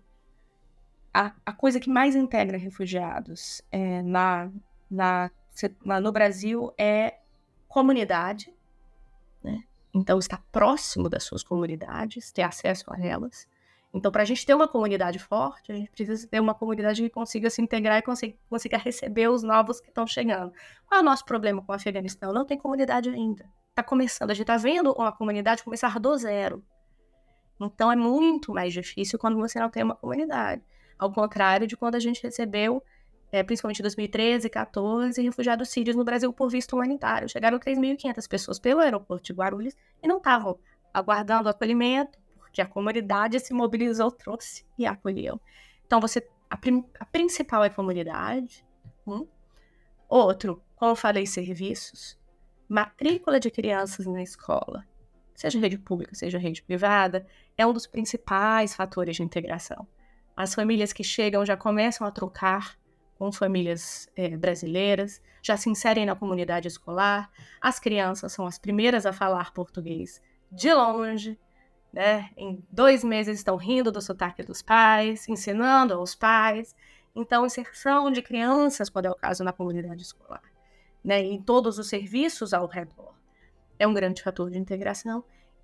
a, a coisa que mais integra refugiados é, na, na, no Brasil é comunidade? Então, estar próximo das suas comunidades, ter acesso a elas. Então, para a gente ter uma comunidade forte, a gente precisa ter uma comunidade que consiga se integrar e consiga, consiga receber os novos que estão chegando. Qual é o nosso problema com o Afeganistão? Não tem comunidade ainda. Está começando, a gente está vendo uma comunidade começar do zero. Então, é muito mais difícil quando você não tem uma comunidade. Ao contrário de quando a gente recebeu é, principalmente em 2013 e 2014, refugiados sírios no Brasil por visto humanitário. Chegaram 3.500 pessoas pelo aeroporto de Guarulhos e não estavam aguardando acolhimento, porque a comunidade se mobilizou, trouxe e acolheu. Então, você a, a principal é a comunidade. Um. Outro, como falei, serviços. Matrícula de crianças na escola, seja rede pública, seja rede privada, é um dos principais fatores de integração. As famílias que chegam já começam a trocar com famílias é, brasileiras, já se inserem na comunidade escolar. As crianças são as primeiras a falar português de longe, né? Em dois meses estão rindo do sotaque dos pais, ensinando aos pais. Então, inserção de crianças, quando é o caso, na comunidade escolar, né? Em todos os serviços ao redor. É um grande fator de integração.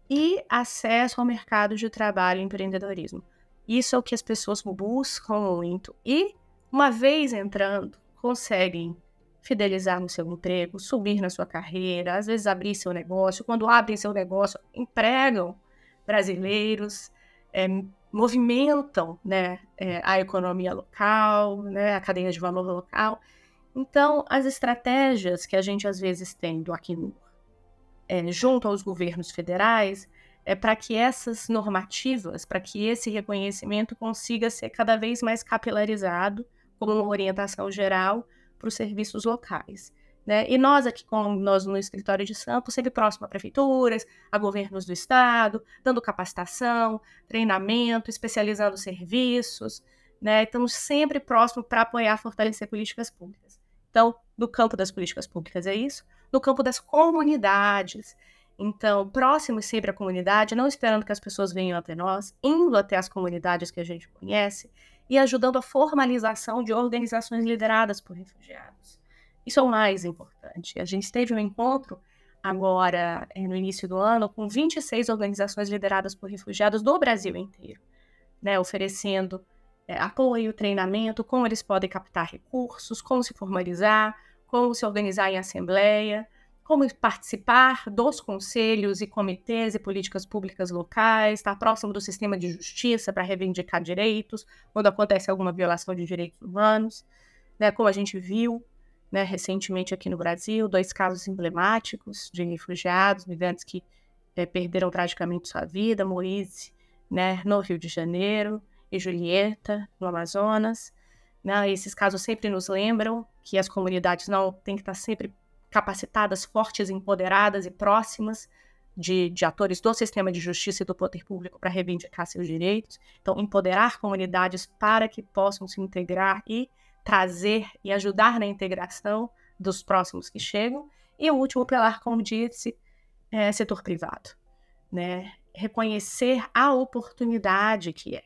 E acesso ao mercado de trabalho e empreendedorismo. Isso é o que as pessoas buscam muito. E uma vez entrando, conseguem fidelizar no seu emprego, subir na sua carreira, às vezes abrir seu negócio. Quando abrem seu negócio, empregam brasileiros, é, movimentam né, é, a economia local, né, a cadeia de valor local. Então, as estratégias que a gente às vezes tem do Acnur é, junto aos governos federais é para que essas normativas, para que esse reconhecimento consiga ser cada vez mais capilarizado como uma orientação geral para os serviços locais. Né? E nós aqui, como nós no escritório de Sampo, sempre próximo a prefeituras, a governos do estado, dando capacitação, treinamento, especializando serviços, né? Estamos sempre próximo para apoiar, fortalecer políticas públicas. Então, no campo das políticas públicas é isso, no campo das comunidades. Então, próximos sempre à comunidade, não esperando que as pessoas venham até nós, indo até as comunidades que a gente conhece e ajudando a formalização de organizações lideradas por refugiados. Isso é o mais importante. A gente teve um encontro agora, eh, no início do ano, com 26 organizações lideradas por refugiados do Brasil inteiro, né, oferecendo é, apoio, treinamento, como eles podem captar recursos, como se formalizar, como se organizar em assembleia, como participar dos conselhos e comitês e políticas públicas locais, estar próximo do sistema de justiça para reivindicar direitos, quando acontece alguma violação de direitos humanos, né, como a gente viu né, recentemente aqui no Brasil, dois casos emblemáticos de refugiados, migrantes que é, perderam tragicamente sua vida, Moise, né, no Rio de Janeiro, e Julieta, no Amazonas. Né, esses casos sempre nos lembram que as comunidades não têm que estar sempre capacitadas, fortes, empoderadas e próximas de, de, atores do sistema de justiça e do poder público para reivindicar seus direitos. Então, empoderar comunidades para que possam se integrar e trazer e ajudar na integração dos próximos que chegam. E o último pilar, como disse, é setor privado, né? reconhecer a oportunidade que é.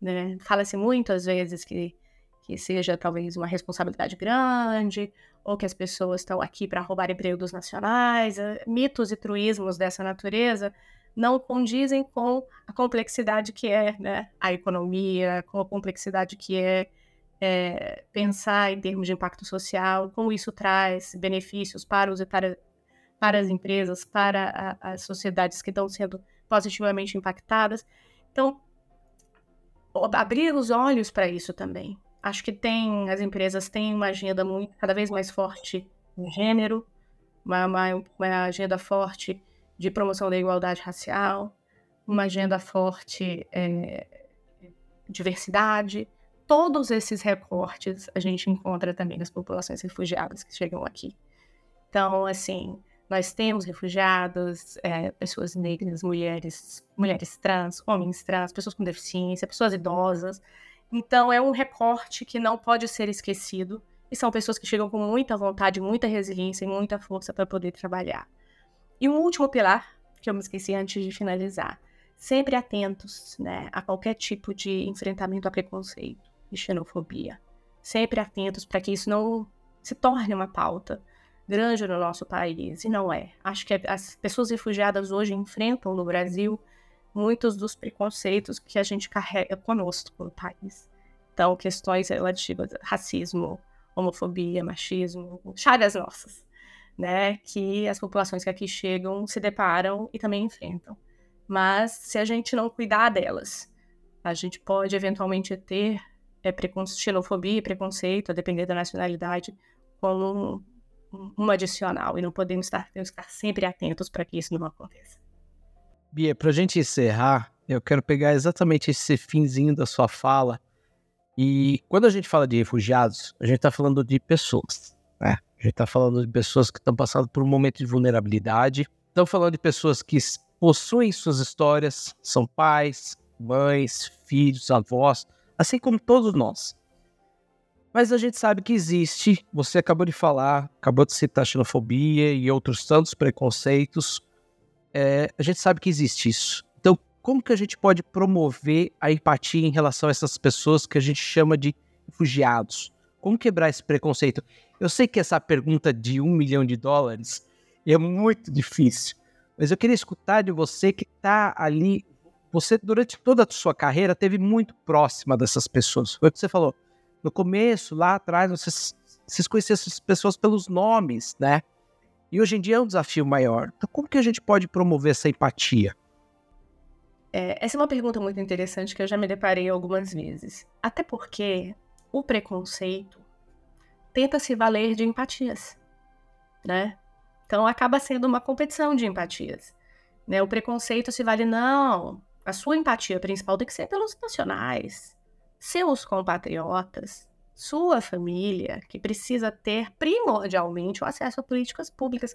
Né? Fala-se muito, às vezes, que, que seja talvez uma responsabilidade grande, ou que as pessoas estão aqui para roubar empregos nacionais. Eh, mitos e truísmos dessa natureza não condizem com a complexidade que é né, a economia, com a complexidade que é, é, pensar em termos de impacto social, como isso traz benefícios para os para as empresas, para a, as sociedades que estão sendo positivamente impactadas. Então, abrir os olhos para isso também. Acho que tem as empresas têm uma agenda muito cada vez mais forte no gênero, uma, uma, uma agenda forte de promoção da igualdade racial, uma agenda forte é, diversidade. Todos esses recortes a gente encontra também nas populações refugiadas que chegam aqui. Então, assim, nós temos refugiados, é, pessoas negras, mulheres, mulheres trans, homens trans, pessoas com deficiência, pessoas idosas. Então, é um recorte que não pode ser esquecido. E são pessoas que chegam com muita vontade, muita resiliência e muita força para poder trabalhar. E um último pilar, que eu me esqueci antes de finalizar, sempre atentos né, a qualquer tipo de enfrentamento a preconceito e xenofobia. Sempre atentos para que isso não se torne uma pauta grande no nosso país, e não é. Acho que as pessoas refugiadas hoje enfrentam no Brasil muitos dos preconceitos que a gente carrega conosco no país. Então, questões relativas a racismo, homofobia, machismo, chagas nossas né, que as populações que aqui chegam se deparam e também enfrentam. Mas se a gente não cuidar delas, a gente pode eventualmente ter é, xenofobia e preconceito, a depender da nacionalidade, como um, um adicional. E não podemos estar, estar sempre atentos para que isso não aconteça. Bia, para a gente encerrar, eu quero pegar exatamente esse finzinho da sua fala. E quando a gente fala de refugiados, a gente está falando de pessoas, né? A gente está falando de pessoas que estão passando por um momento de vulnerabilidade. Estamos falando de pessoas que possuem suas histórias, são pais, mães, filhos, avós, assim como todos nós. Mas a gente sabe que existe, você acabou de falar, acabou de citar xenofobia e outros tantos preconceitos. É, a gente sabe que existe isso. Então, como que a gente pode promover a empatia em relação a essas pessoas que a gente chama de refugiados? Como quebrar esse preconceito? Eu sei que essa pergunta de um milhão de dólares é muito difícil, mas eu queria escutar de você que está ali. Você, durante toda a sua carreira, teve muito próxima dessas pessoas. Foi o que você falou. No começo, lá atrás, vocês, vocês conheciam essas pessoas pelos nomes, né? E hoje em dia é um desafio maior. Então, como que a gente pode promover essa empatia? É, essa é uma pergunta muito interessante que eu já me deparei algumas vezes. Até porque o preconceito tenta se valer de empatias, né? Então acaba sendo uma competição de empatias. Né? O preconceito se vale, não. A sua empatia principal tem que ser pelos nacionais, seus compatriotas, sua família, que precisa ter primordialmente o acesso a políticas públicas,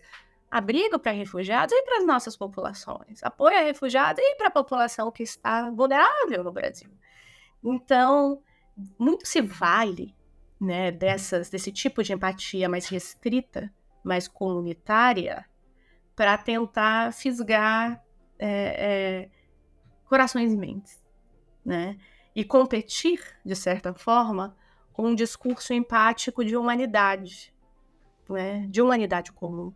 abrigo para refugiados e para as nossas populações, apoio a refugiados e para a população que está vulnerável no Brasil. Então, muito se vale né, dessas, desse tipo de empatia mais restrita, mais comunitária, para tentar fisgar é, é, corações e mentes, né? E competir, de certa forma, um discurso empático de humanidade, né? de humanidade comum,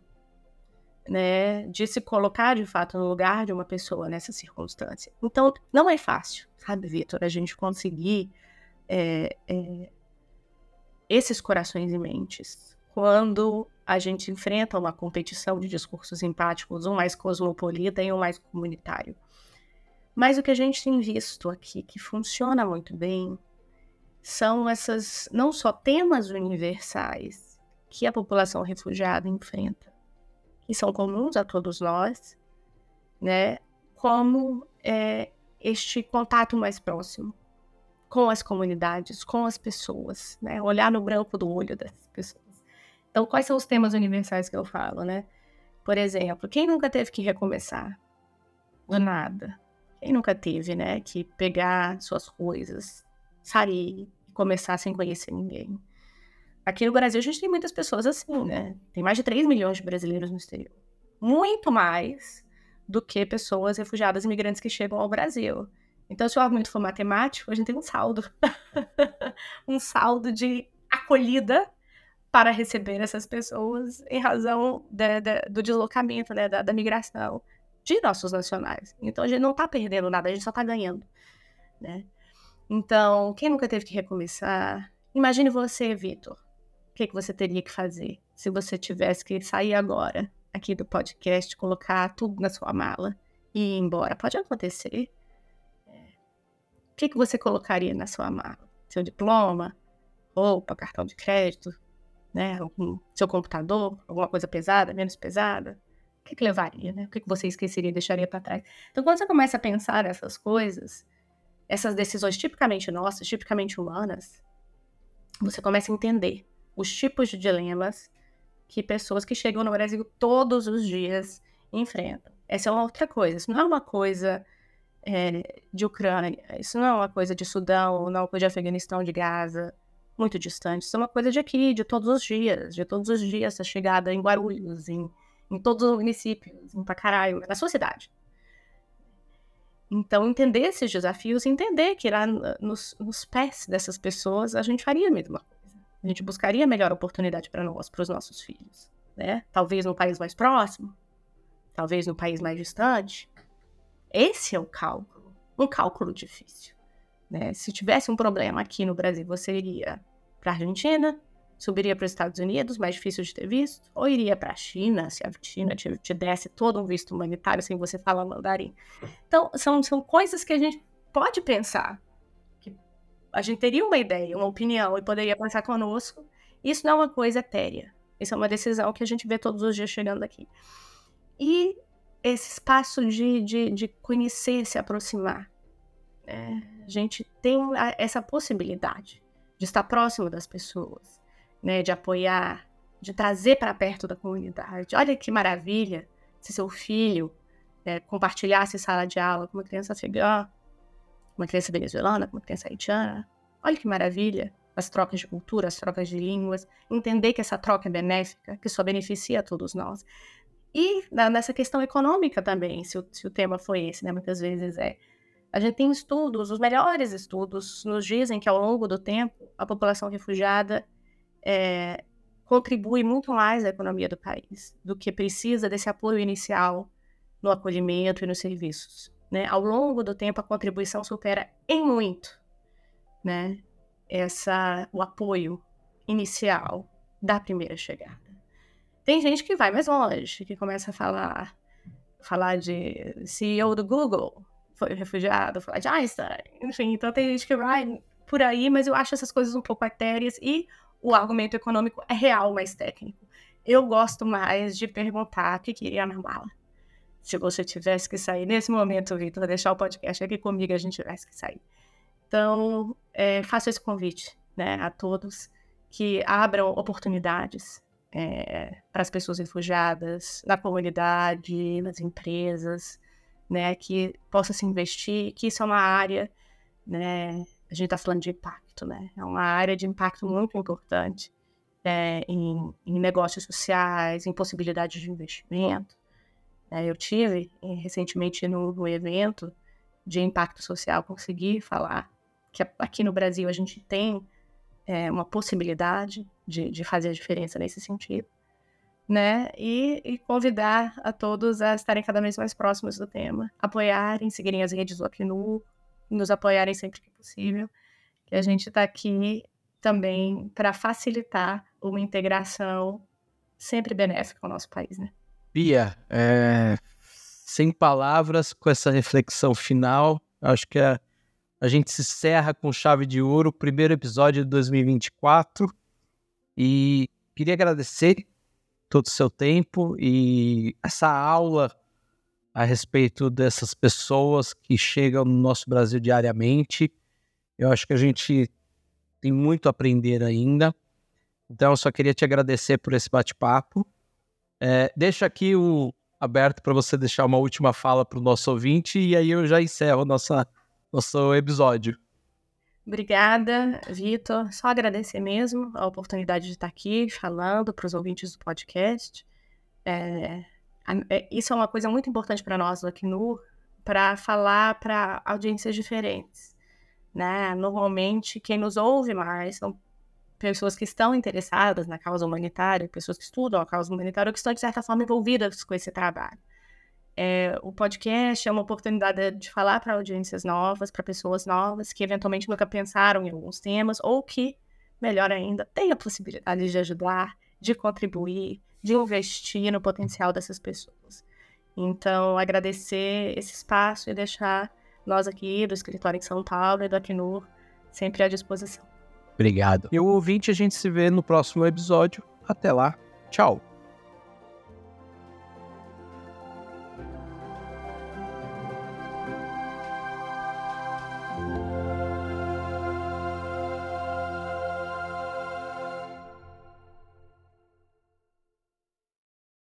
né? de se colocar, de fato, no lugar de uma pessoa nessa circunstância. Então, não é fácil, sabe, Vitor, a gente conseguir é, é, esses corações e mentes quando a gente enfrenta uma competição de discursos empáticos, um mais cosmopolita e um mais comunitário. Mas o que a gente tem visto aqui, que funciona muito bem, são essas, não só temas universais que a população refugiada enfrenta, que são comuns a todos nós, né, como é, este contato mais próximo, com as comunidades, com as pessoas, né? Olhar no branco do olho dessas pessoas. Então, quais são os temas universais que eu falo, né? Por exemplo, quem nunca teve que recomeçar do nada? Quem nunca teve, né, que pegar suas coisas, sair começar sem conhecer ninguém? Aqui no Brasil a gente tem muitas pessoas assim, né? Tem mais de 3 milhões de brasileiros no exterior. Muito mais do que pessoas refugiadas imigrantes que chegam ao Brasil. Então, se o argumento for matemático, a gente tem um saldo. um saldo de acolhida para receber essas pessoas em razão do deslocamento, né, da, da, migração de nossos nacionais. Então, a gente não está perdendo nada, a gente só está ganhando. Né? Então, quem nunca teve que recomeçar, imagine você, Vitor. O que, que você teria que fazer se você tivesse que sair agora aqui do podcast, colocar tudo na sua mala e ir embora? Pode acontecer. O que, que você colocaria na sua mala? Seu diploma, roupa, cartão de crédito, né? Seu computador, alguma coisa pesada, menos pesada? O que, que levaria, né? O que, que você esqueceria deixaria para trás? Então, quando você começa a pensar nessas coisas, essas decisões tipicamente nossas, tipicamente humanas, você começa a entender os tipos de dilemas que pessoas que chegam no Brasil todos os dias enfrentam. Essa é uma outra coisa. Isso não é uma coisa é, de Ucrânia. Isso não é uma coisa de Sudão, não é uma coisa de Afeganistão, de Gaza, muito distante. Isso é uma coisa de aqui, de todos os dias, de todos os dias, essa chegada em Guarulhos, em, em todos os municípios, em Pacaraio, na sua cidade. Então, entender esses desafios, entender que lá nos, nos pés dessas pessoas a gente faria a mesma coisa. A gente buscaria melhor oportunidade para nós, para os nossos filhos. Né? Talvez no país mais próximo, talvez no país mais distante, esse é o cálculo, um cálculo difícil. Né? Se tivesse um problema aqui no Brasil, você iria para a Argentina, subiria para os Estados Unidos, mais difícil de ter visto, ou iria para a China, se a China te, te, desse todo um visto humanitário sem você falar mandarim. Então, são, são coisas que a gente pode pensar. Que a gente teria uma ideia, uma opinião e poderia pensar conosco. Isso não é uma coisa etérea. Isso é uma decisão que a gente vê todos os dias chegando aqui. E esse espaço de, de, de conhecer, se aproximar. É, a gente tem essa possibilidade de estar próximo das pessoas, né, de apoiar, de trazer para perto da comunidade. Olha que maravilha se seu filho né, compartilhasse sala de aula com uma criança afegã, uma criança venezuelana, com uma criança haitiana. Olha que maravilha as trocas de cultura, as trocas de línguas, entender que essa troca é benéfica, que só beneficia a todos nós. E nessa questão econômica também, se o, se o tema foi esse, né? Muitas vezes é. A gente tem estudos, os melhores estudos nos dizem que ao longo do tempo a população refugiada é, contribui muito mais à economia do país do que precisa desse apoio inicial no acolhimento e nos serviços. Né? Ao longo do tempo a contribuição supera em muito, né? Essa o apoio inicial da primeira chegada. Tem gente que vai mais longe, que começa a falar, falar de CEO do Google, foi refugiado, falar de Einstein, enfim, então tem gente que vai por aí, mas eu acho essas coisas um pouco etéreas e o argumento econômico é real, mais técnico. Eu gosto mais de perguntar o que queria na mala. Se você tivesse que sair nesse momento, Vitor, deixar o podcast aqui comigo, a gente tivesse que sair. Então, é, faço esse convite né, a todos que abram oportunidades é, para as pessoas refugiadas, na comunidade, nas empresas, né, que possa se investir, que isso é uma área, né, a gente está falando de impacto, né, é uma área de impacto muito importante é, em, em, negócios sociais, em possibilidades de investimento. É, eu tive recentemente no, no evento de impacto social, consegui falar que aqui no Brasil a gente tem é, uma possibilidade de, de fazer a diferença nesse sentido, né? E, e, convidar a todos a estarem cada vez mais próximos do tema, apoiarem, seguirem as redes do Acnu, nos apoiarem sempre que possível, que a gente está aqui também para facilitar uma integração sempre benéfica ao nosso país, né? Bia, é, sem palavras, com essa reflexão final, acho que a, a gente se encerra com chave de ouro, primeiro episódio de 2024. E queria agradecer todo o seu tempo e essa aula a respeito dessas pessoas que chegam no nosso Brasil diariamente. Eu acho que a gente tem muito a aprender ainda. Então, eu só queria te agradecer por esse bate-papo. É, deixa aqui o aberto para você deixar uma última fala para o nosso ouvinte e aí eu já encerro nossa, nosso episódio. Obrigada, Vitor. Só agradecer mesmo a oportunidade de estar aqui falando para os ouvintes do podcast. É, isso é uma coisa muito importante para nós do Acnur, para falar para audiências diferentes. Né? Normalmente, quem nos ouve mais são pessoas que estão interessadas na causa humanitária, pessoas que estudam a causa humanitária ou que estão, de certa forma, envolvidas com esse trabalho. É, o podcast é uma oportunidade de falar para audiências novas, para pessoas novas que eventualmente nunca pensaram em alguns temas ou que, melhor ainda, têm a possibilidade de ajudar, de contribuir, de investir no potencial dessas pessoas. Então, agradecer esse espaço e deixar nós aqui do escritório em São Paulo e do Acnur sempre à disposição. Obrigado. E o ouvinte, a gente se vê no próximo episódio. Até lá. Tchau.